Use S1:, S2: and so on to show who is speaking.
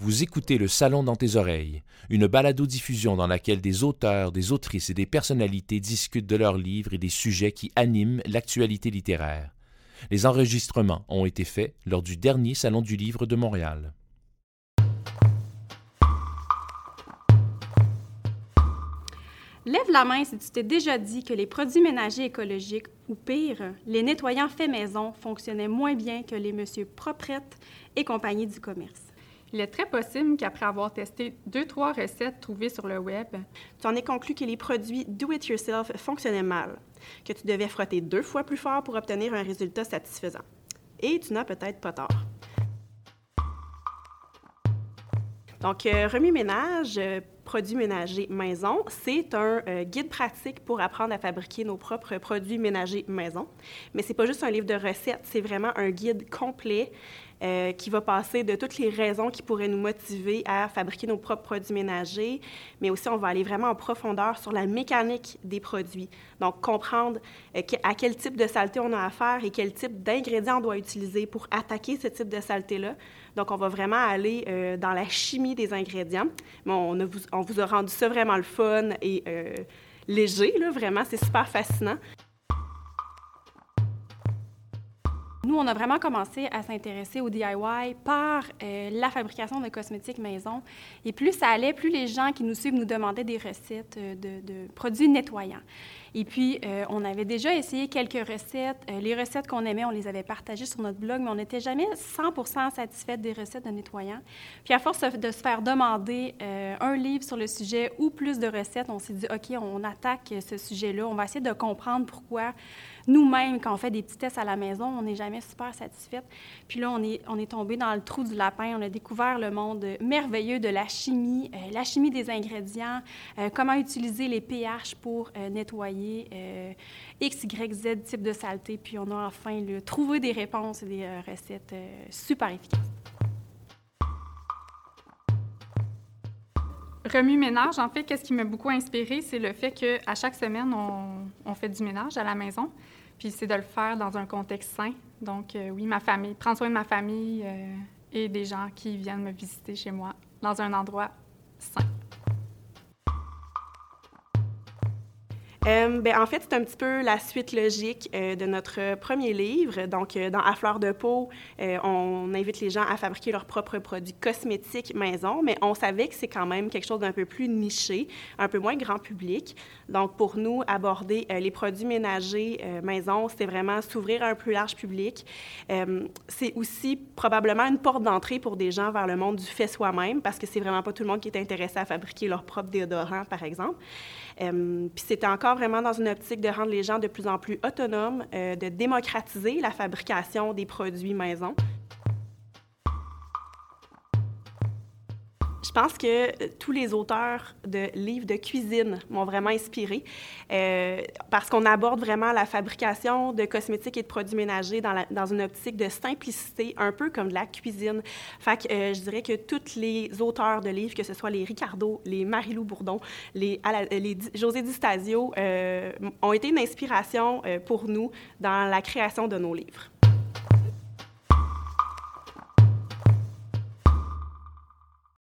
S1: Vous écoutez Le Salon dans tes oreilles, une balado-diffusion dans laquelle des auteurs, des autrices et des personnalités discutent de leurs livres et des sujets qui animent l'actualité littéraire. Les enregistrements ont été faits lors du dernier Salon du Livre de Montréal.
S2: Lève la main si tu t'es déjà dit que les produits ménagers écologiques, ou pire, les nettoyants faits maison, fonctionnaient moins bien que les Monsieur Proprettes et compagnie du commerce.
S3: Il est très possible qu'après avoir testé deux, trois recettes trouvées sur le web,
S4: tu en aies conclu que les produits do-it-yourself fonctionnaient mal, que tu devais frotter deux fois plus fort pour obtenir un résultat satisfaisant. Et tu n'as peut-être pas tort. Donc, euh, Remis Ménage, euh, produits ménagers maison, c'est un euh, guide pratique pour apprendre à fabriquer nos propres produits ménagers maison. Mais c'est pas juste un livre de recettes, c'est vraiment un guide complet euh, qui va passer de toutes les raisons qui pourraient nous motiver à fabriquer nos propres produits ménagers, mais aussi on va aller vraiment en profondeur sur la mécanique des produits. Donc, comprendre euh, à quel type de saleté on a affaire et quel type d'ingrédients on doit utiliser pour attaquer ce type de saleté-là. Donc, on va vraiment aller euh, dans la chimie des ingrédients. On, vous, a rendu ça vraiment le fun et léger, là, vraiment, c'est super fascinant.
S2: Nous, on a vraiment commencé à s'intéresser au DIY par euh, la fabrication de cosmétiques maison. Et plus ça allait, plus les gens qui nous suivent nous demandaient des recettes euh, de, produits nettoyants. Et puis, euh, on avait déjà essayé quelques recettes. les recettes qu'on aimait, on les avait partagées sur notre blog, mais on n'était jamais 100% satisfait des recettes de nettoyants. Puis, à force de se faire demander un livre sur le sujet ou plus de recettes, on s'est dit, OK, on attaque ce sujet-là. On va essayer de comprendre pourquoi nous-mêmes, quand on fait des petits tests à la maison, on n'est jamais super satisfaite. Puis là, on est, on est tombé dans le trou du lapin. On a découvert le monde merveilleux de la chimie, euh, la chimie des ingrédients, euh, comment utiliser les pH pour euh, nettoyer X, Y, Z type de saleté. Puis on a enfin trouvé des réponses et des recettes super efficaces.
S3: Remue ménage, en fait, qu'est-ce qui m'a beaucoup inspiré, c'est le fait qu'à chaque semaine, on, on, fait du ménage à la maison. Puis c'est de le faire dans un contexte sain. Donc, euh, oui, ma famille, prendre soin de ma famille euh, et des gens qui viennent me visiter chez moi dans un endroit sain.
S4: Euh, ben, en fait, c'est un petit peu la suite logique euh, de notre premier livre. Donc, euh, dans À fleur de peau, on invite les gens à fabriquer leurs propres produits cosmétiques maison, mais on savait que c'est quand même quelque chose d'un peu plus niché, un peu moins grand public. Donc, pour nous, aborder les produits ménagers maison, c'est vraiment s'ouvrir à un plus large public. c'est aussi probablement une porte d'entrée pour des gens vers le monde du fait soi-même, parce que c'est vraiment pas tout le monde qui est intéressé à fabriquer leur propre déodorant, par exemple. Puis c'était encore vraiment dans une optique de rendre les gens de plus en plus autonomes, euh, de démocratiser la fabrication des produits maison. Je pense que euh, tous les auteurs de livres de cuisine m'ont vraiment inspiré euh, parce qu'on aborde vraiment la fabrication de cosmétiques et de produits ménagers dans, dans, une optique de simplicité, un peu comme de la cuisine. Fait que euh, je dirais que tous les auteurs de livres, que ce soit les Ricardo, les Marie-Lou Bourdon, les, les José Di Stasio, ont été une inspiration pour nous dans la création de nos livres.